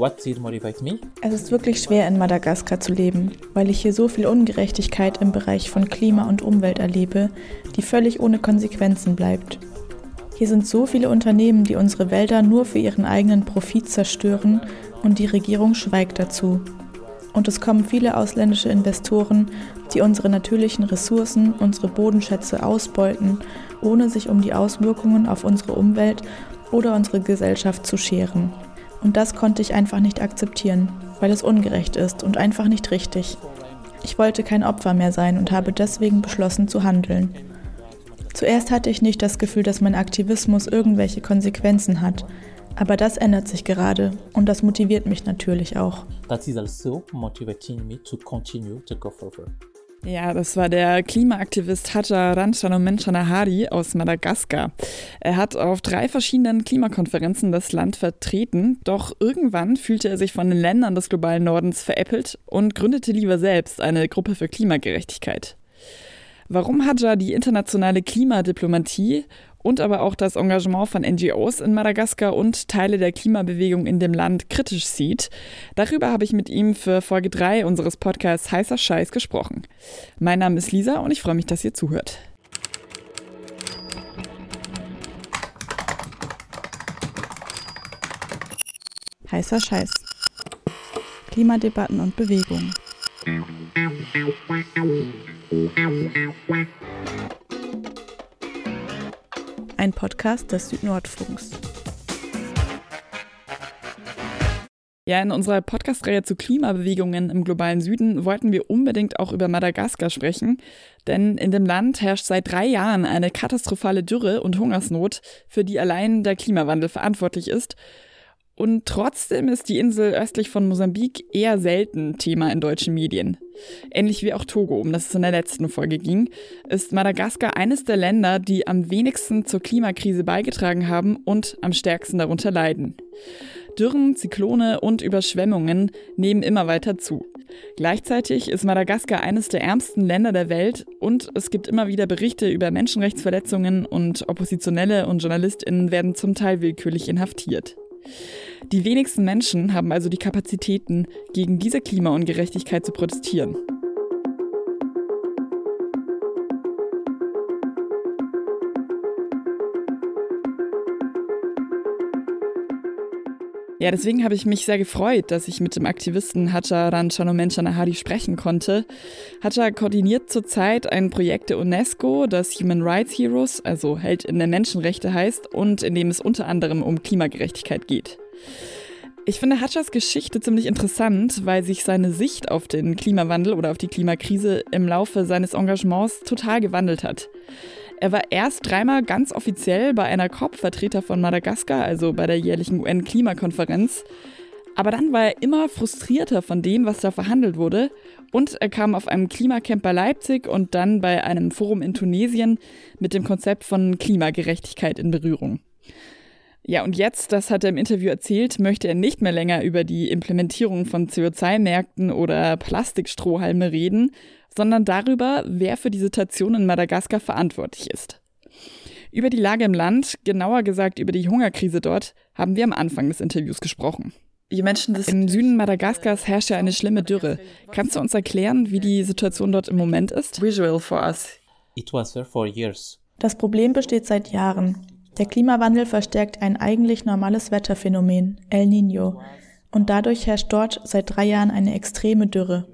what did motivate me? Es ist wirklich schwer in Madagaskar zu leben, weil ich hier so viel Ungerechtigkeit im Bereich von Klima und Umwelt erlebe, die völlig ohne Konsequenzen bleibt. Hier sind so viele Unternehmen, die unsere Wälder nur für ihren eigenen Profit zerstören und die Regierung schweigt dazu. Und es kommen viele ausländische Investoren, die unsere natürlichen Ressourcen, unsere Bodenschätze ausbeuten, ohne sich um die Auswirkungen auf unsere Umwelt oder unsere Gesellschaft zu scheren. Und das konnte ich einfach nicht akzeptieren, weil es ungerecht ist und einfach nicht richtig. Ich wollte kein Opfer mehr sein und habe deswegen beschlossen zu handeln. Zuerst hatte ich nicht das Gefühl, dass mein Aktivismus irgendwelche Konsequenzen hat, aber das ändert sich gerade und das motiviert mich natürlich auch. That is also motivating me to continue to go further. Ja, das war der Klimaaktivist Haja Ranchanomenchanahari aus Madagaskar. Er hat auf drei verschiedenen Klimakonferenzen das Land vertreten, doch irgendwann fühlte er sich von den Ländern des globalen Nordens veräppelt und gründete lieber selbst eine Gruppe für Klimagerechtigkeit. Warum Haja die internationale Klimadiplomatie und aber auch das Engagement von NGOs in Madagaskar und Teile der Klimabewegung in dem Land kritisch sieht. Darüber habe ich mit ihm für Folge 3 unseres Podcasts Heißer Scheiß gesprochen. Mein Name ist Lisa und ich freue mich, dass ihr zuhört. Heißer Scheiß. Klimadebatten und Bewegung. Ein Podcast des Südnordfunks. Ja, in unserer Podcast-Reihe zu Klimabewegungen im globalen Süden wollten wir unbedingt auch über Madagaskar sprechen, denn in dem Land herrscht seit drei Jahren eine katastrophale Dürre und Hungersnot, für die allein der Klimawandel verantwortlich ist und trotzdem ist die Insel östlich von Mosambik eher selten Thema in deutschen Medien. Ähnlich wie auch Togo, um das es in der letzten Folge ging, ist Madagaskar eines der Länder, die am wenigsten zur Klimakrise beigetragen haben und am stärksten darunter leiden. Dürren, Zyklone und Überschwemmungen nehmen immer weiter zu. Gleichzeitig ist Madagaskar eines der ärmsten Länder der Welt und es gibt immer wieder Berichte über Menschenrechtsverletzungen und Oppositionelle und Journalistinnen werden zum Teil willkürlich inhaftiert. Die wenigsten Menschen haben also die Kapazitäten, gegen diese Klimaungerechtigkeit zu protestieren. Ja, deswegen habe ich mich sehr gefreut, dass ich mit dem Aktivisten Hacha Ranchanomenchanahari sprechen konnte. Hacha koordiniert zurzeit ein Projekt der UNESCO, das Human Rights Heroes, also Held in der Menschenrechte heißt und in dem es unter anderem um Klimagerechtigkeit geht. Ich finde Hatchers Geschichte ziemlich interessant, weil sich seine Sicht auf den Klimawandel oder auf die Klimakrise im Laufe seines Engagements total gewandelt hat. Er war erst dreimal ganz offiziell bei einer COP Vertreter von Madagaskar, also bei der jährlichen UN-Klimakonferenz. Aber dann war er immer frustrierter von dem, was da verhandelt wurde. Und er kam auf einem Klimacamp bei Leipzig und dann bei einem Forum in Tunesien mit dem Konzept von Klimagerechtigkeit in Berührung. Ja, und jetzt, das hat er im Interview erzählt, möchte er nicht mehr länger über die Implementierung von CO2-Märkten oder Plastikstrohhalme reden, sondern darüber, wer für die Situation in Madagaskar verantwortlich ist. Über die Lage im Land, genauer gesagt über die Hungerkrise dort, haben wir am Anfang des Interviews gesprochen. Im Süden Madagaskars herrscht ja eine schlimme Dürre. Kannst du uns erklären, wie die Situation dort im Moment ist? Visual for us. It was there for years. Das Problem besteht seit Jahren. Der Klimawandel verstärkt ein eigentlich normales Wetterphänomen, El Niño, und dadurch herrscht dort seit drei Jahren eine extreme Dürre.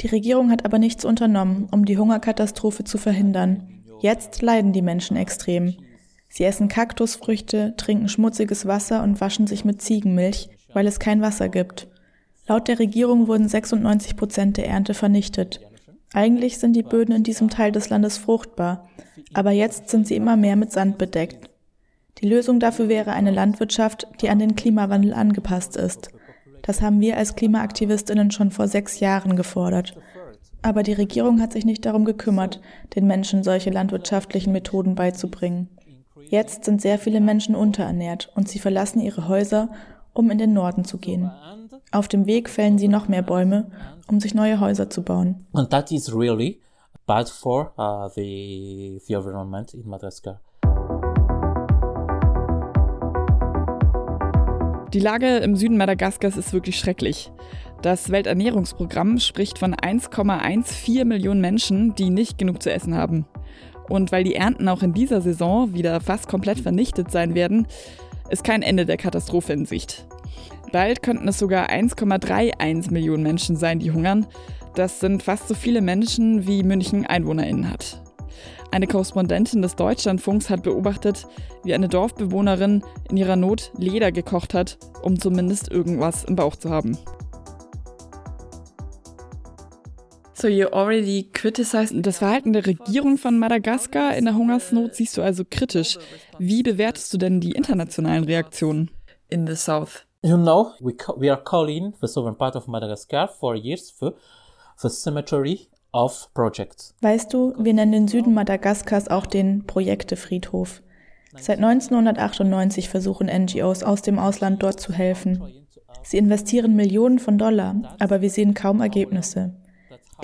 Die Regierung hat aber nichts unternommen, um die Hungerkatastrophe zu verhindern. Jetzt leiden die Menschen extrem. Sie essen Kaktusfrüchte, trinken schmutziges Wasser und waschen sich mit Ziegenmilch, weil es kein Wasser gibt. Laut der Regierung wurden 96 Prozent der Ernte vernichtet. Eigentlich sind die Böden in diesem Teil des Landes fruchtbar, aber jetzt sind sie immer mehr mit Sand bedeckt. Die Lösung dafür wäre eine Landwirtschaft, die an den Klimawandel angepasst ist. Das haben wir als Klimaaktivistinnen schon vor sechs Jahren gefordert. Aber die Regierung hat sich nicht darum gekümmert, den Menschen solche landwirtschaftlichen Methoden beizubringen. Jetzt sind sehr viele Menschen unterernährt und sie verlassen ihre Häuser, um in den Norden zu gehen. Auf dem Weg fällen sie noch mehr Bäume, um sich neue Häuser zu bauen. And that is really bad for uh, the, the environment in Madagascar. Die Lage im Süden Madagaskars ist wirklich schrecklich. Das Welternährungsprogramm spricht von 1,14 Millionen Menschen, die nicht genug zu essen haben. Und weil die Ernten auch in dieser Saison wieder fast komplett vernichtet sein werden, ist kein Ende der Katastrophe in Sicht. Bald könnten es sogar 1,31 Millionen Menschen sein, die hungern. Das sind fast so viele Menschen, wie München EinwohnerInnen hat. Eine Korrespondentin des Deutschlandfunks hat beobachtet, wie eine Dorfbewohnerin in ihrer Not Leder gekocht hat, um zumindest irgendwas im Bauch zu haben. So you already criticized das Verhalten der Regierung von Madagaskar in der Hungersnot siehst du also kritisch. Wie bewertest du denn die internationalen Reaktionen? In the south. You know, we, we are calling the southern part of Madagascar for years for the cemetery of projects. Weißt du, wir nennen den Süden Madagaskars auch den Projektefriedhof. Seit 1998 versuchen NGOs aus dem Ausland dort zu helfen. Sie investieren Millionen von Dollar, aber wir sehen kaum Ergebnisse.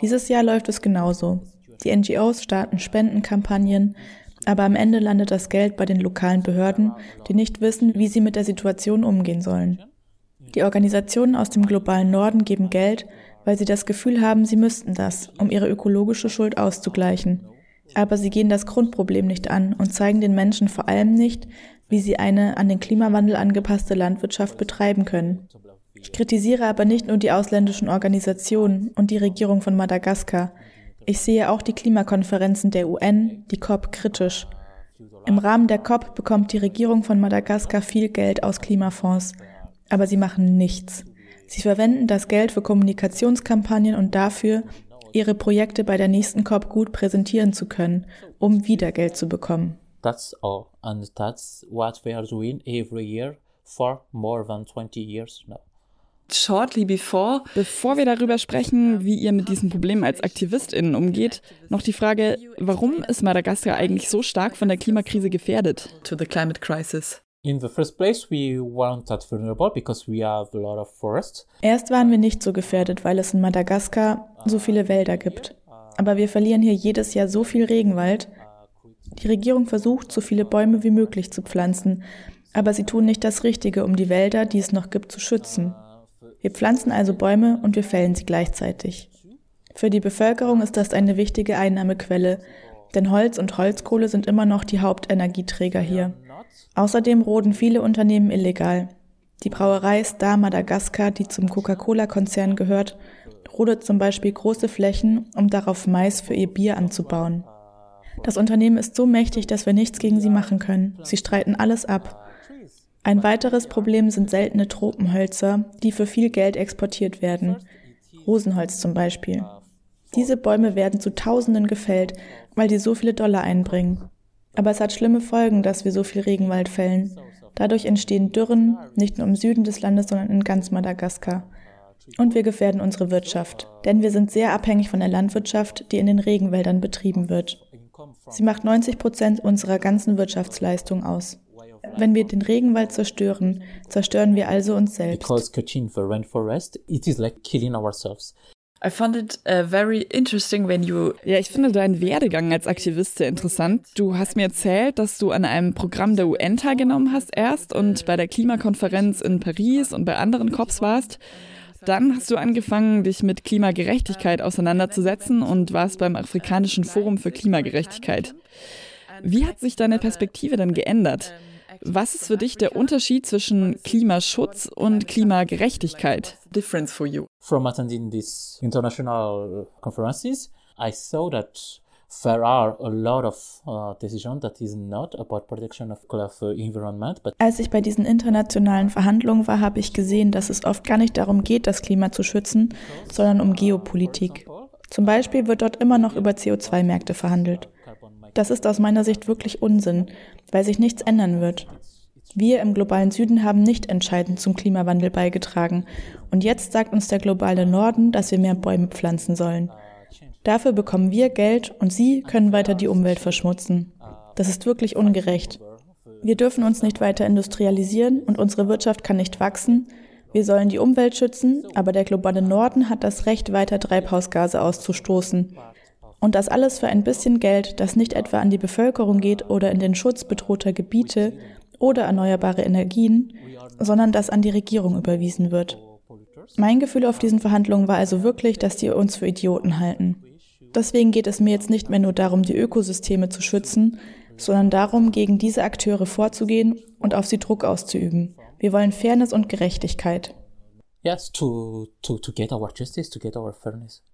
Dieses Jahr läuft es genauso. Die NGOs starten Spendenkampagnen, aber am Ende landet das Geld bei den lokalen Behörden, die nicht wissen, wie sie mit der Situation umgehen sollen. Die Organisationen aus dem globalen Norden geben Geld, weil sie das Gefühl haben, sie müssten das, um ihre ökologische Schuld auszugleichen. Aber sie gehen das Grundproblem nicht an und zeigen den Menschen vor allem nicht, wie sie eine an den Klimawandel angepasste Landwirtschaft betreiben können. Ich kritisiere aber nicht nur die ausländischen Organisationen und die Regierung von Madagaskar. Ich sehe auch die Klimakonferenzen der UN, die COP, kritisch. Im Rahmen der COP bekommt die Regierung von Madagaskar viel Geld aus Klimafonds, aber sie machen nichts. Sie verwenden das Geld für Kommunikationskampagnen und dafür, ihre Projekte bei der nächsten COP gut präsentieren zu können, um wieder Geld zu bekommen. That's all. And that's what we are doing every year for more than 20 years now. Shortly before, bevor wir darüber sprechen, wie ihr mit diesem Problem als AktivistInnen umgeht, noch die Frage, warum ist Madagaskar eigentlich so stark von der Klimakrise gefährdet? To the climate crisis. In the first place, we weren't that vulnerable because we have a lot of forests. Erst waren wir nicht so gefährdet, weil es in Madagaskar so viele Wälder gibt. Aber wir verlieren hier jedes Jahr so viel Regenwald. Die Regierung versucht, so viele Bäume wie möglich zu pflanzen, aber sie tun nicht das Richtige, um die Wälder, die es noch gibt, zu schützen. Wir pflanzen also Bäume und wir fällen sie gleichzeitig. Für die Bevölkerung ist das eine wichtige Einnahmequelle, denn Holz und Holzkohle sind immer noch die Hauptenergieträger hier. Außerdem roden viele Unternehmen illegal. Die Brauerei Star Madagaskar, die zum Coca-Cola-Konzern gehört, rodet zum Beispiel große Flächen, um darauf Mais für ihr Bier anzubauen. Das Unternehmen ist so mächtig, dass wir nichts gegen sie machen können. Sie streiten alles ab. Ein weiteres Problem sind seltene Tropenhölzer, die für viel Geld exportiert werden. Rosenholz zum Beispiel. Diese Bäume werden zu Tausenden gefällt, weil die so viele Dollar einbringen. Aber es hat schlimme Folgen, dass wir so viel Regenwald fällen. Dadurch entstehen Dürren, nicht nur im Süden des Landes, sondern in ganz Madagaskar. Und wir gefährden unsere Wirtschaft, denn wir sind sehr abhängig von der Landwirtschaft, die in den Regenwäldern betrieben wird. Sie macht 90 Prozent unserer ganzen Wirtschaftsleistung aus. Wenn wir den Regenwald zerstören, zerstören wir also uns selbst. I found it uh, very interesting when you. Ja, ich finde deinen Werdegang als Aktivist sehr interessant. Du hast mir erzählt, dass du an einem Programm der UN teilgenommen hast erst und bei der Klimakonferenz in Paris und bei anderen COPs warst. Dann hast du angefangen, dich mit Klimagerechtigkeit auseinanderzusetzen und warst beim Afrikanischen Forum für Klimagerechtigkeit. Wie hat sich deine Perspektive dann geändert? Was ist für dich der Unterschied zwischen Klimaschutz und Klimagerechtigkeit? Difference for you. From attending these international conferences, I saw that there are a lot of uh, decisions that is not about protection of, of environment. But Als ich bei diesen internationalen Verhandlungen war, habe ich gesehen, dass es oft gar nicht darum geht, das Klima zu schützen, sondern um Geopolitik. Zum Beispiel wird dort immer noch über CO2-Märkte verhandelt. Das ist aus meiner Sicht wirklich Unsinn, weil sich nichts ändern wird. Wir im globalen Süden haben nicht entscheidend zum Klimawandel beigetragen. Und jetzt sagt uns der globale Norden, dass wir mehr Bäume pflanzen sollen. Dafür bekommen wir Geld und Sie können weiter die Umwelt verschmutzen. Das ist wirklich ungerecht. Wir dürfen uns nicht weiter industrialisieren und unsere Wirtschaft kann nicht wachsen. Wir sollen die Umwelt schützen, aber der globale Norden hat das Recht, weiter Treibhausgase auszustoßen. Und das alles für ein bisschen Geld, das nicht etwa an die Bevölkerung geht oder in den Schutz bedrohter Gebiete oder erneuerbare Energien, sondern das an die Regierung überwiesen wird. Mein Gefühl auf diesen Verhandlungen war also wirklich, dass die uns für Idioten halten. Deswegen geht es mir jetzt nicht mehr nur darum, die Ökosysteme zu schützen, sondern darum, gegen diese Akteure vorzugehen und auf sie Druck auszuüben. Wir wollen Fairness und Gerechtigkeit. Yes, to, to, to get our justice, to get our fairness.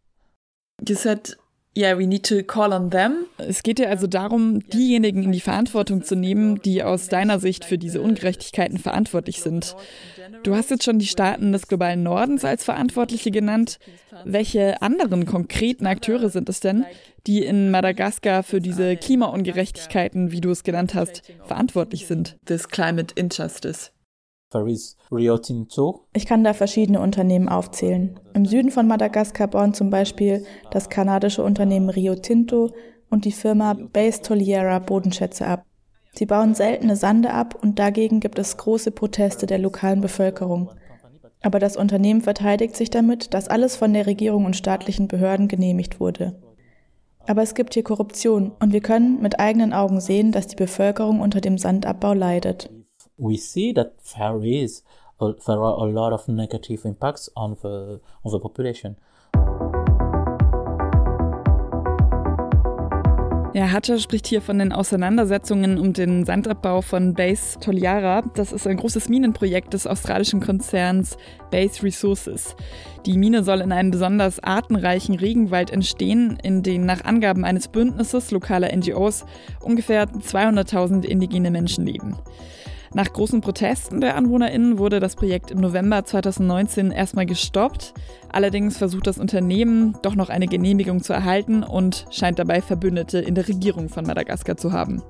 You said Yeah, we need to call on them. Es geht ja also darum, diejenigen in die Verantwortung zu nehmen, die aus deiner Sicht für diese Ungerechtigkeiten verantwortlich sind. Du hast jetzt schon die Staaten des globalen Nordens als Verantwortliche genannt. Welche anderen konkreten Akteure sind es denn, die in Madagaskar für diese Klimaungerechtigkeiten, wie du es genannt hast, verantwortlich sind? This climate injustice. Ich kann da verschiedene Unternehmen aufzählen. Im Süden von Madagaskar bauen zum Beispiel das kanadische Unternehmen Rio Tinto und die Firma Base Toliera Bodenschätze ab. Sie bauen seltene Sande ab und dagegen gibt es große Proteste der lokalen Bevölkerung. Aber das Unternehmen verteidigt sich damit, dass alles von der Regierung und staatlichen Behörden genehmigt wurde. Aber es gibt hier Korruption und wir können mit eigenen Augen sehen, dass die Bevölkerung unter dem Sandabbau leidet we see that there is there are a lot of negative impacts on the on the population. Ja, Hatter spricht hier von den Auseinandersetzungen um den Sandabbau von Base Toliara. Das ist ein großes Minenprojekt des australischen Konzerns Base Resources. Die Mine soll in einem besonders artenreichen Regenwald entstehen, in den nach Angaben eines Bündnisses lokaler NGOs ungefähr 200.000 indigene Menschen leben. Nach großen Protesten der AnwohnerInnen wurde das Projekt im November 2019 erstmal gestoppt. Allerdings versucht das Unternehmen doch noch eine Genehmigung zu erhalten und scheint dabei Verbündete in der Regierung von Madagaskar zu haben.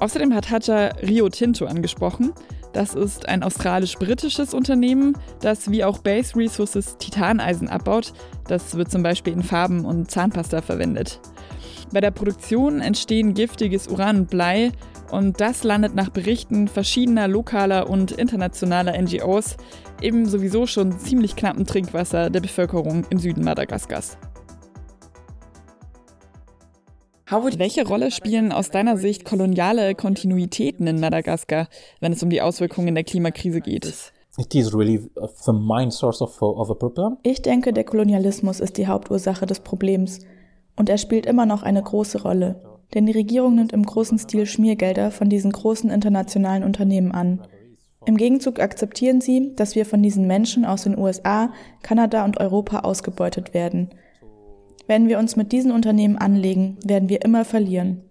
Außerdem hat Haja Rio Tinto angesprochen. Das ist ein australisch-britisches Unternehmen, das wie auch Base Resources Titaneisen abbaut. Das wird zum Beispiel in Farben und Zahnpasta verwendet. Bei der Produktion entstehen giftiges Uran und Blei und das landet nach Berichten verschiedener lokaler und internationaler NGOs im sowieso schon ziemlich knappen Trinkwasser der Bevölkerung im Süden Madagaskars. Welche Rolle spielen aus deiner Sicht koloniale Kontinuitäten in Madagaskar, wenn es um die Auswirkungen der Klimakrise geht? Ich denke, der Kolonialismus ist die Hauptursache des Problems und er spielt immer noch eine große Rolle. Denn die Regierung nimmt im großen Stil Schmiergelder von diesen großen internationalen Unternehmen an. Im Gegenzug akzeptieren sie, dass wir von diesen Menschen aus den USA, Kanada und Europa ausgebeutet werden. Wenn wir uns mit diesen Unternehmen anlegen, werden wir immer verlieren.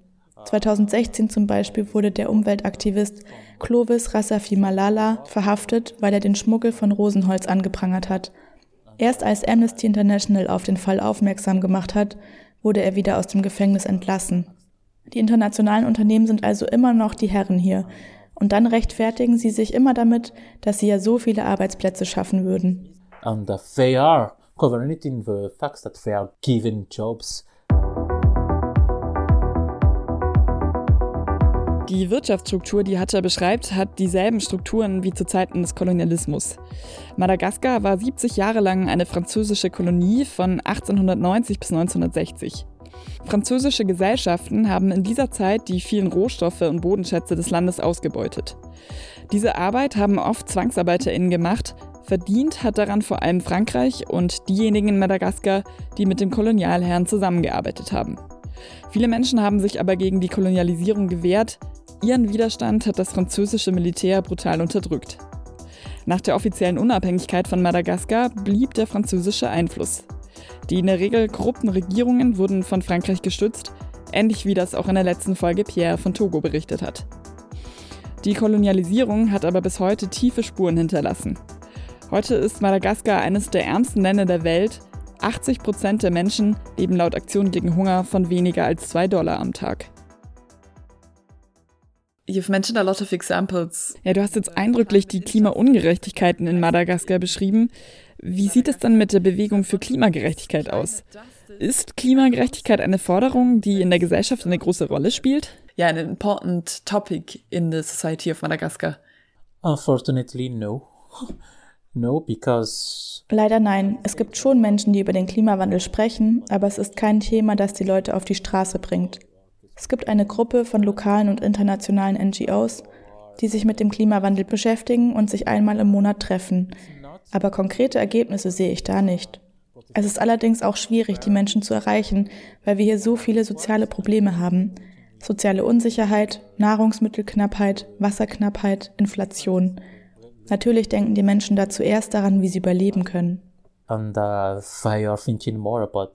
2016 zum Beispiel wurde der Umweltaktivist Clovis Rasafi Malala verhaftet, weil er den Schmuggel von Rosenholz angeprangert hat. Erst als Amnesty International auf den Fall aufmerksam gemacht hat, wurde er wieder aus dem Gefängnis entlassen. Die internationalen Unternehmen sind also immer noch die Herren hier. Und dann rechtfertigen sie sich immer damit, dass sie ja so viele Arbeitsplätze schaffen würden. And they are covering it in the fact that they are giving jobs. Die Wirtschaftsstruktur, die Hatter beschreibt, hat dieselben Strukturen wie zu Zeiten des Kolonialismus. Madagaskar war 70 Jahre lang eine französische Kolonie von 1890 bis 1960. Französische Gesellschaften haben in dieser Zeit die vielen Rohstoffe und Bodenschätze des Landes ausgebeutet. Diese Arbeit haben oft ZwangsarbeiterInnen gemacht, verdient hat daran vor allem Frankreich und diejenigen in Madagaskar, die mit dem Kolonialherrn zusammengearbeitet haben. Viele Menschen haben sich aber gegen die Kolonialisierung gewehrt. Ihren Widerstand hat das französische Militär brutal unterdrückt. Nach der offiziellen Unabhängigkeit von Madagaskar blieb der französische Einfluss. Die in der Regel korrupten Regierungen wurden von Frankreich gestützt, ähnlich wie das auch in der letzten Folge Pierre von Togo berichtet hat. Die Kolonialisierung hat aber bis heute tiefe Spuren hinterlassen. Heute ist Madagaskar eines der ärmsten Länder der Welt. 80 Prozent der Menschen leben laut Aktion gegen Hunger von weniger als 2 Dollar am Tag. You've mentioned a lot of examples. Ja, du hast jetzt eindrücklich die Klimaungerechtigkeiten in Madagaskar beschrieben. Wie sieht es dann mit der Bewegung für Klimagerechtigkeit aus? Ist Klimagerechtigkeit eine Forderung, die in der Gesellschaft eine große Rolle spielt? Ja, an important topic in the society of Madagascar. Unfortunately, no. No, because. Leider nein. Es gibt schon Menschen, die über den Klimawandel sprechen, aber es ist kein Thema, das die Leute auf die Straße bringt. Es gibt eine Gruppe von lokalen und internationalen NGOs, die sich mit dem Klimawandel beschäftigen und sich einmal im Monat treffen. Aber konkrete Ergebnisse sehe ich da nicht. Es ist allerdings auch schwierig, die Menschen zu erreichen, weil wir hier so viele soziale Probleme haben. Soziale Unsicherheit, Nahrungsmittelknappheit, Wasserknappheit, Inflation. Natürlich denken die Menschen da zuerst daran, wie sie überleben können. And uh, they are thinking more about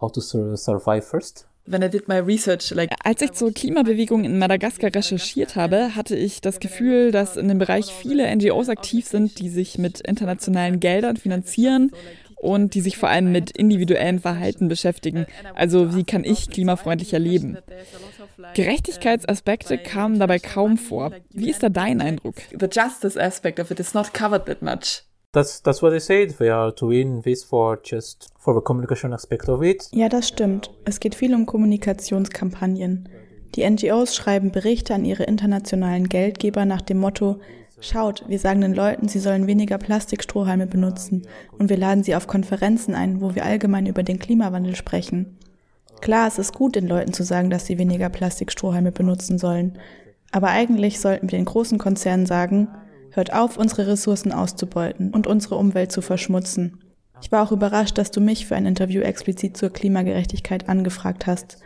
how to survive first. Als ich zur Klimabewegung in Madagaskar recherchiert habe, hatte ich das Gefühl, dass in dem Bereich viele NGOs aktiv sind, die sich mit internationalen Geldern finanzieren und die sich vor allem mit individuellem Verhalten beschäftigen. Also wie kann ich klimafreundlicher leben? Gerechtigkeitsaspekte kamen dabei kaum vor. Wie ist da dein Eindruck? The justice aspect of it is not covered that much. That's, that's what I said. We are doing this for just for the communication aspect of it. Ja, das stimmt. Es geht viel um Kommunikationskampagnen. Die NGOs schreiben Berichte an ihre internationalen Geldgeber nach dem Motto, Schaut, wir sagen den Leuten, sie sollen weniger Plastikstrohhalme benutzen und wir laden sie auf Konferenzen ein, wo wir allgemein über den Klimawandel sprechen. Klar, es ist gut, den Leuten zu sagen, dass sie weniger Plastikstrohhalme benutzen sollen, aber eigentlich sollten wir den großen Konzernen sagen, Hört auf, unsere Ressourcen auszubeuten und unsere Umwelt zu verschmutzen. Ich war auch überrascht, dass du mich für ein Interview explizit zur Klimagerechtigkeit angefragt hast.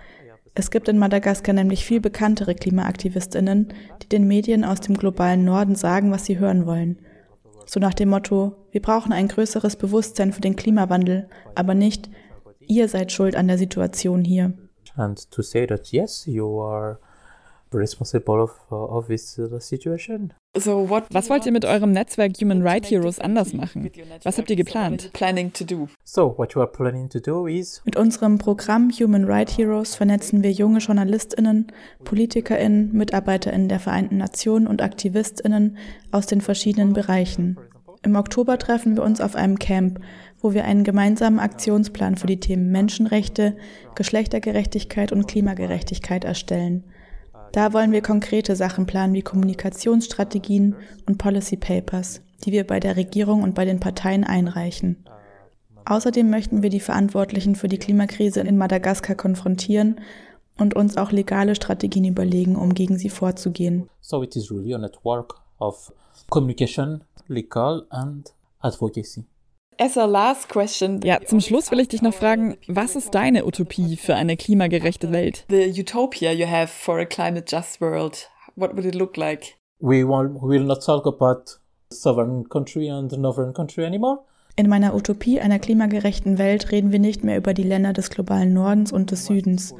Es gibt in Madagaskar nämlich viel bekanntere Klimaaktivistinnen, die den Medien aus dem globalen Norden sagen, was sie hören wollen. So nach dem Motto, wir brauchen ein größeres Bewusstsein für den Klimawandel, aber nicht, ihr seid schuld an der Situation hier. And to say that yes, you are responsible of, of this uh, situation. So what, Was wollt ihr mit eurem Netzwerk Human Rights Heroes anders machen? Was habt ihr geplant? Planning to do. So, what you are planning to do is Mit unserem Programm Human Rights Heroes vernetzen wir junge JournalistInnen, PolitikerInnen, MitarbeiterInnen der Vereinten Nationen und AktivistInnen aus den verschiedenen Bereichen. Im Oktober treffen wir uns auf einem Camp, wo wir einen gemeinsamen Aktionsplan für die Themen Menschenrechte, Geschlechtergerechtigkeit und Klimagerechtigkeit erstellen. Da wollen wir konkrete Sachen planen wie Kommunikationsstrategien und Policy Papers, die wir bei der Regierung und bei den Parteien einreichen. Außerdem möchten wir die Verantwortlichen für die Klimakrise in Madagaskar konfrontieren und uns auch legale Strategien überlegen, um gegen sie vorzugehen. So it is really a network of communication, legal and advocacy. As a last question. Ja, zum Schluss will ich dich noch fragen, was ist deine Utopie für eine klimagerechte Welt? The utopia you have for a climate just world. What would it look like? We will not talk about southern country and northern country anymore. In meiner Utopie einer klimagerechten Welt reden wir nicht mehr über die Länder des globalen Nordens und des Südens.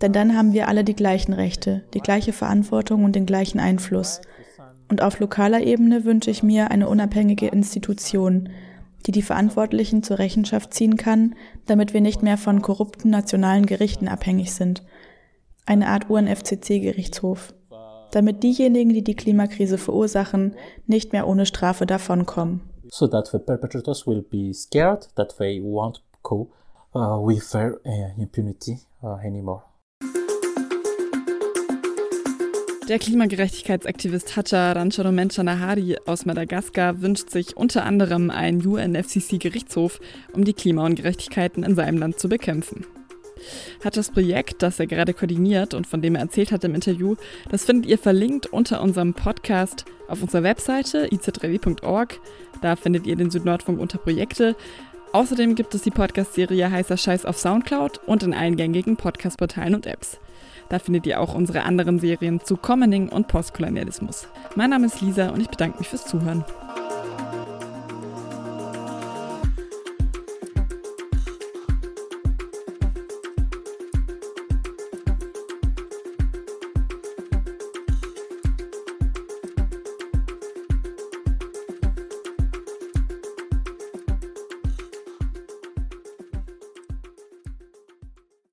Denn dann haben wir alle die gleichen Rechte, die gleiche Verantwortung und den gleichen Einfluss. Und auf lokaler Ebene wünsche ich mir eine unabhängige Institution, die die Verantwortlichen zur Rechenschaft ziehen kann, damit wir nicht mehr von korrupten nationalen Gerichten abhängig sind. Eine Art UNFCC-Gerichtshof. Damit diejenigen, die die Klimakrise verursachen, nicht mehr ohne Strafe davonkommen. So that the perpetrators will be scared that they won't go uh, with their uh, impunity uh, anymore. Der Klimagerechtigkeitsaktivist Hacha Rancharo Nahari aus Madagaskar wünscht sich unter anderem einen UNFCC-Gerichtshof, um die Klimaungerechtigkeiten in seinem Land zu bekämpfen. Hachas Projekt, das er gerade koordiniert und von dem er erzählt hat im Interview, das findet ihr verlinkt unter unserem Podcast auf unserer Webseite iz3w.org. Da findet ihr den Südnordfunk unter Projekte. Außerdem gibt es die Podcast-Serie Heißer Scheiß auf Soundcloud und in allen gängigen Podcast-Portalen und Apps. Da findet ihr auch unsere anderen Serien zu Commoning und Postkolonialismus. Mein Name ist Lisa und ich bedanke mich fürs Zuhören.